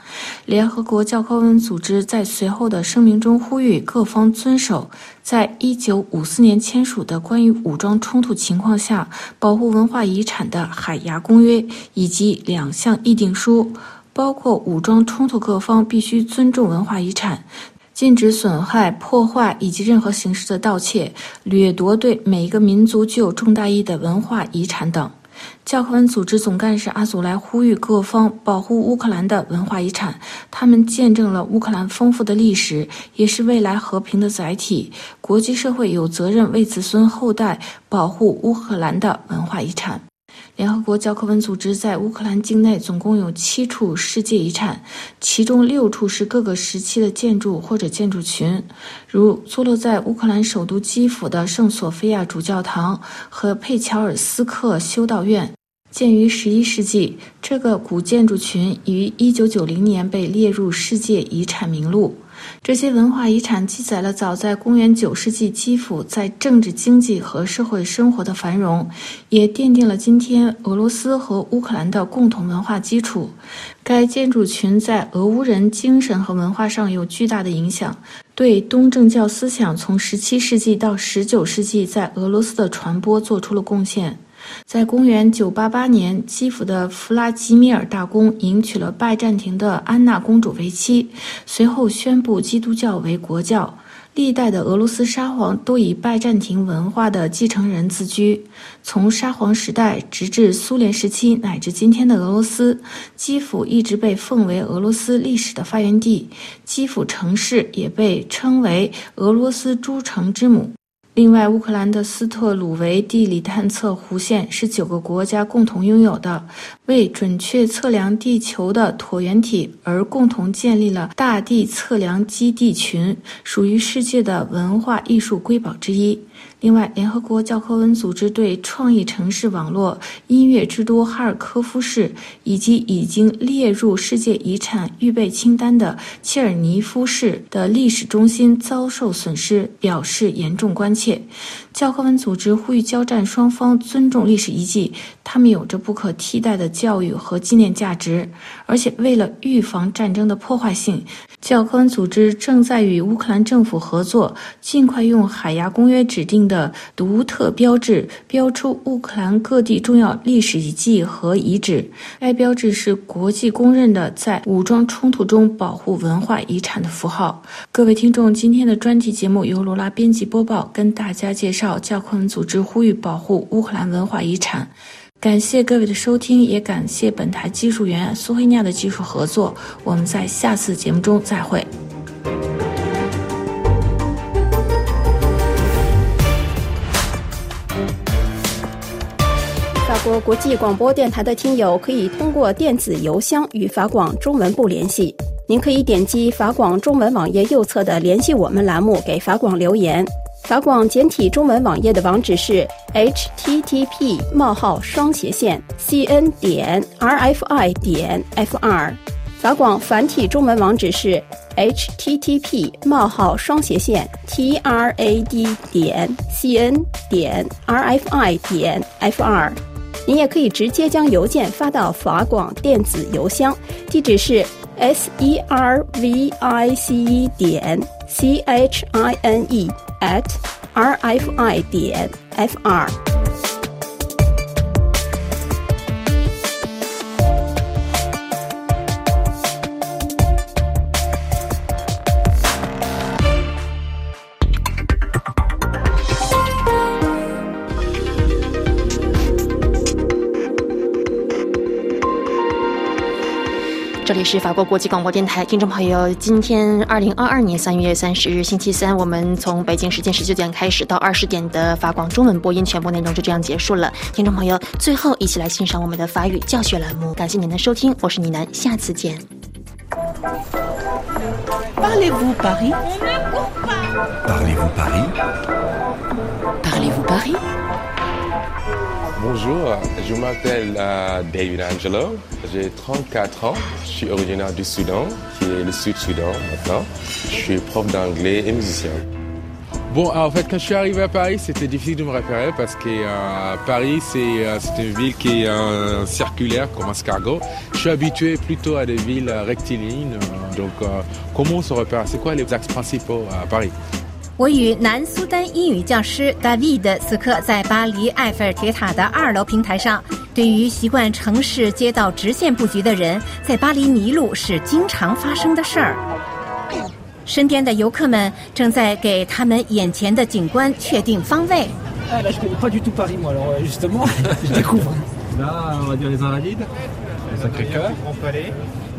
Speaker 4: 联合国教科文组织在随后的声明中呼吁各方遵守在一九五四年签署的关于武装冲突情况下保护文化遗产的《海牙公约》以及两项议定书。包括武装冲突各方必须尊重文化遗产，禁止损害、破坏以及任何形式的盗窃、掠夺对每一个民族具有重大意义的文化遗产等。教科文组织总干事阿祖莱呼吁各方保护乌克兰的文化遗产，他们见证了乌克兰丰富的历史，也是未来和平的载体。国际社会有责任为子孙后代保护乌克兰的文化遗产。联合国教科文组织在乌克兰境内总共有七处世界遗产，其中六处是各个时期的建筑或者建筑群，如坐落在乌克兰首都基辅的圣索菲亚主教堂和佩乔尔斯克修道院，建于十一世纪。这个古建筑群于一九九零年被列入世界遗产名录。这些文化遗产记载了早在公元九世纪基辅在政治、经济和社会生活的繁荣，也奠定了今天俄罗斯和乌克兰的共同文化基础。该建筑群在俄乌人精神和文化上有巨大的影响，对东正教思想从十七世纪到十九世纪在俄罗斯的传播做出了贡献。在公元988年，基辅的弗拉基米尔大公迎娶了拜占庭的安娜公主为妻，随后宣布基督教为国教。历代的俄罗斯沙皇都以拜占庭文化的继承人自居。从沙皇时代直至苏联时期，乃至今天的俄罗斯，基辅一直被奉为俄罗斯历史的发源地。基辅城市也被称为俄罗斯诸城之母。另外，乌克兰的斯特鲁维地理探测弧线是九个国家共同拥有的，为准确测量地球的椭圆体而共同建立了大地测量基地群，属于世界的文化艺术瑰宝之一。另外，联合国教科文组织对创意城市网络、音乐之都哈尔科夫市以及已经列入世界遗产预备清单的切尔尼夫市的历史中心遭受损失表示严重关切。教科文组织呼吁交战双方尊重历史遗迹，它们有着不可替代的教育和纪念价值。而且，为了预防战争的破坏性，教科文组织正在与乌克兰政府合作，尽快用海牙公约指定的独特标志标出乌克兰各地重要历史遗迹和遗址。该标志是国际公认的在武装冲突中保护文化遗产的符号。各位听众，今天的专题节目由罗拉编辑播报，跟大家介绍。教科文组织呼吁保护乌克兰文化遗产。感谢各位的收听，也感谢本台技术员苏黑亚的技术合作。我们在下次节目中再会。
Speaker 10: 法国国际广播电台的听友可以通过电子邮箱与法广中文部联系。您可以点击法广中文网页右侧的“联系我们”栏目，给法广留言。法广简体中文网页的网址是 h t t p: 冒号双斜线 c n 点 r f i 点 f r。法广繁体中文网址是 h t t p: 冒号双斜线 t r a d 点 c n 点 r f i 点 f r。您也可以直接将邮件发到法广电子邮箱，地址是 s e r v i c e 点 c h i n e。At rfi 点 fr。
Speaker 2: 是法国国际广播电台，听众朋友，今天二零二二年三月三十日星期三，我们从北京时间十九点开始到二十点的法广中文播音全部内容就这样结束了。听众朋友，最后一起来欣赏我们的法语教学栏目，感谢您的收听，我是倪楠，下次见。
Speaker 11: Parlez-vous Paris?
Speaker 12: Parlez-vous Paris?
Speaker 11: Parlez-vous Paris?
Speaker 12: Bonjour, je m'appelle euh, David Angelo, j'ai 34 ans, je suis originaire du Soudan, qui est le Sud-Soudan maintenant. Je suis prof d'anglais et musicien.
Speaker 13: Bon, en fait, quand je suis arrivé à Paris, c'était difficile de me repérer parce que euh, Paris, euh, c'est une ville qui est circulaire comme escargot. Je suis habitué plutôt à des villes rectilignes. donc, comment on se repère? C'est quoi les axes principaux à Paris?
Speaker 14: 我与南苏丹英语教师 David 此刻在巴黎埃菲尔铁塔的二楼平台上。对于习惯城市街道直线布局的人，在巴黎迷路是经常发生的事儿。身边的游客们正在给他们眼前的景观确定方位。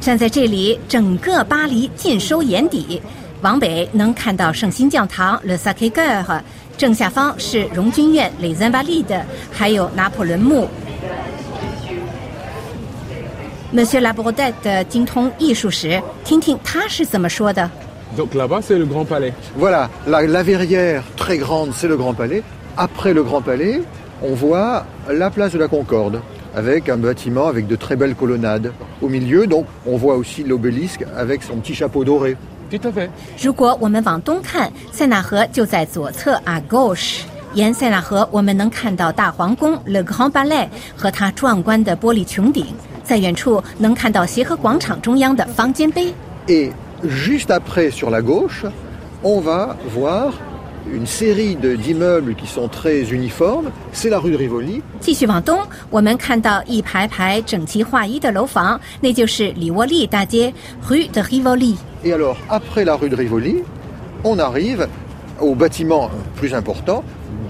Speaker 14: 站在这里，整个巴黎尽收眼底。往北能看到圣心教堂 Le Sacré-Cœur，正下方是荣军院 Les Invalides，还有拿破仑墓。Monsieur Labordette 精通艺术史，听听他是怎么说的。
Speaker 13: Donc là-bas, c'est le Grand Palais.
Speaker 15: Voilà, la, la verrière très grande, c'est le Grand Palais. Après le Grand Palais, on voit la place de la Concorde, avec un bâtiment avec de très belles colonnades. Au milieu, donc, on voit aussi l'obélisque avec son petit chapeau doré.
Speaker 14: 如果我们往东看，塞纳河就在左侧阿，gauche。沿塞纳河，我们能看到大皇宫 Le Grand Palais 和它壮观的玻璃穹顶。在远处能看到协和广场中央的方尖碑。
Speaker 15: Et juste après, sur la gauche, on va voir une série d'immeubles qui sont très uniformes. C'est la rue de Rivoli.
Speaker 14: 继续往东，我们看到一排排整齐划一的楼房，那就是里沃利大街 Rue de
Speaker 15: Rivoli。Et alors, après la rue de Rivoli, on arrive au bâtiment plus important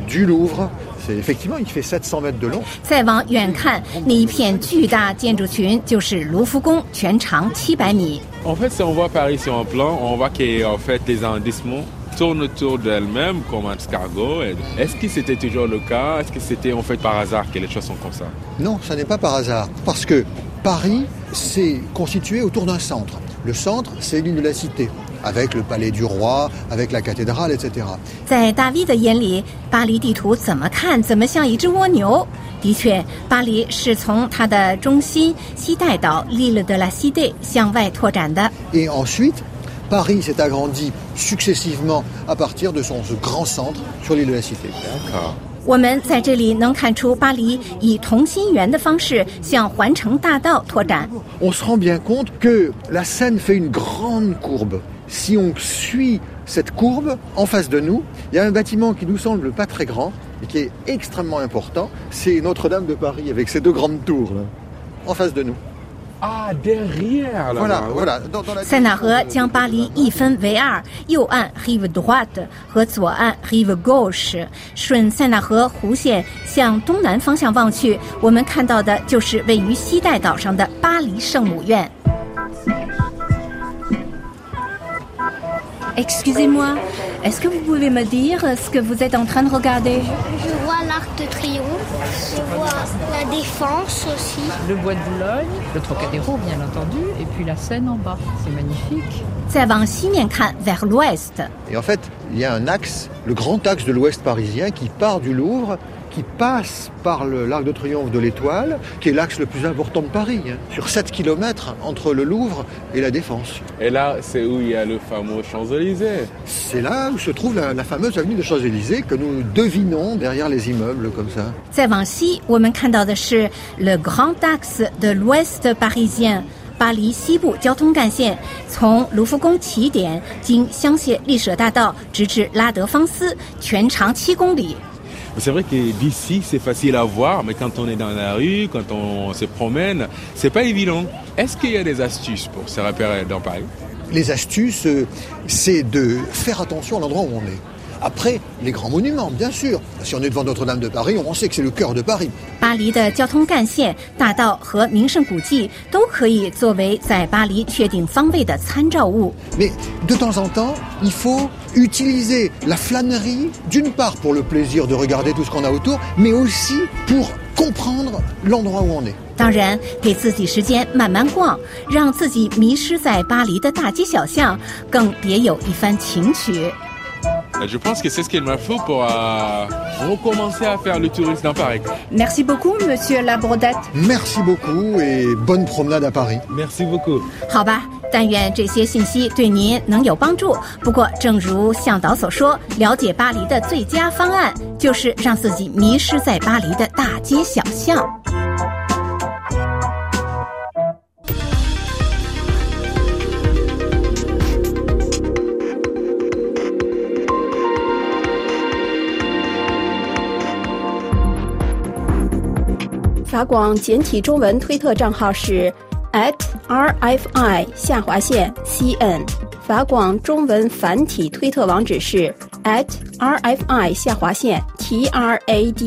Speaker 15: du Louvre. C'est effectivement, il fait 700 mètres de long.
Speaker 14: 再往远看，那一片巨大建筑群就是卢浮宫，全长七百米。
Speaker 13: En fait, si on voit Paris sur un plan, on voit qu'en fait les arrondissements tournent autour d'elles-mêmes comme un escargot. Est-ce que c'était toujours le cas Est-ce que c'était en fait par hasard que les choses sont comme ça
Speaker 15: Non, ça n'est pas par hasard. Parce que Paris s'est constitué autour d'un centre. Le centre, c'est l'île de la Cité. avec le palais du roi, avec la cathédrale, etc.
Speaker 14: 在大 V 的眼里，巴黎地图怎么看怎么像一只蜗牛。的确，巴黎是从它的中心西带岛 l'île de la Cité 向外拓展的。
Speaker 15: Et ensuite, Paris s'est agrandi successivement à partir de son ce grand centre sur l'île de la Cité.
Speaker 13: D'accord.
Speaker 14: 我们在这里能看出巴黎以同心圆的方式向环城大道拓展。
Speaker 15: On se rend bien compte que la Seine fait une grande courbe. Si on suit cette courbe, en face de nous, il y a un bâtiment qui nous semble pas très grand, mais qui est extrêmement important. C'est Notre-Dame de Paris avec ses deux grandes tours, là, en face de nous.
Speaker 14: 塞纳河将巴黎一分为二，右岸 Rive Droite 和左岸 Rive Gauche。顺塞纳河弧线向东南方向望去，我们看到的就是位于西岱岛上的巴黎圣母院。Excusez-moi, est-ce que vous pouvez me dire ce que vous êtes en train de regarder?
Speaker 16: Je, vois l'Arc de Triomphe, je vois la Défense aussi.
Speaker 17: Le Bois de Boulogne, le Trocadéro bien entendu, et puis la Seine en bas. C'est magnifique.
Speaker 14: vers l'ouest.
Speaker 15: Et en fait, il y a un axe, le grand axe de l'ouest parisien qui part du Louvre qui passe par le l'Arc de Triomphe de l'Étoile, qui est l'axe le plus important de Paris, hein, sur 7 km entre le Louvre et la Défense.
Speaker 13: Et là, c'est où il y a le fameux Champs-Élysées.
Speaker 15: C'est là où se trouve la, la fameuse avenue des Champs-Élysées que nous devinons derrière les immeubles comme ça.
Speaker 14: 再往西，我们看到的是 le grand axe de l'ouest parisien。巴黎西部交通干线从卢浮宫起点，经香榭丽舍大道直至拉德芳斯，全长七公里。
Speaker 13: C'est vrai que d'ici, c'est facile à voir, mais quand on est dans la rue, quand on se promène, c'est pas évident. Est-ce qu'il y a des astuces pour se repérer dans Paris?
Speaker 15: Les astuces, euh, c'est de faire attention à l'endroit où on est. Après, les grands monuments, bien sûr. Si on est devant Notre-Dame de Paris, on sait que c'est le cœur de Paris.
Speaker 14: 巴黎的交通干线、大道和名胜古迹都可以作为在巴黎确定方位的参照物。
Speaker 15: Mais de temps en temps, il faut utiliser la flânerie, d'une part pour le plaisir de regarder tout ce qu'on a autour, mais aussi pour comprendre l'endroit où on est.
Speaker 14: 当然，给自己时间慢慢逛，让自己迷失在巴黎的大街小巷，更别有一番情趣。
Speaker 13: Euh, Je pense que c'est ce qu'il me faut pour euh, recommencer à faire le tourisme dans Paris.
Speaker 14: Merci beaucoup, Monsieur Labrodette.
Speaker 15: Merci beaucoup et bonne promenade à Paris.
Speaker 13: Merci beaucoup.
Speaker 14: 好吧，但愿这些信息对您能有帮助。不过，正如向导所说，了解巴黎的最佳方案就是让自己迷失在巴黎的大街小巷。
Speaker 10: 法广简体中文推特账号是 at rfi 下划线 cn，法广中文繁体推特网址是 at rfi 下划线 tradcn。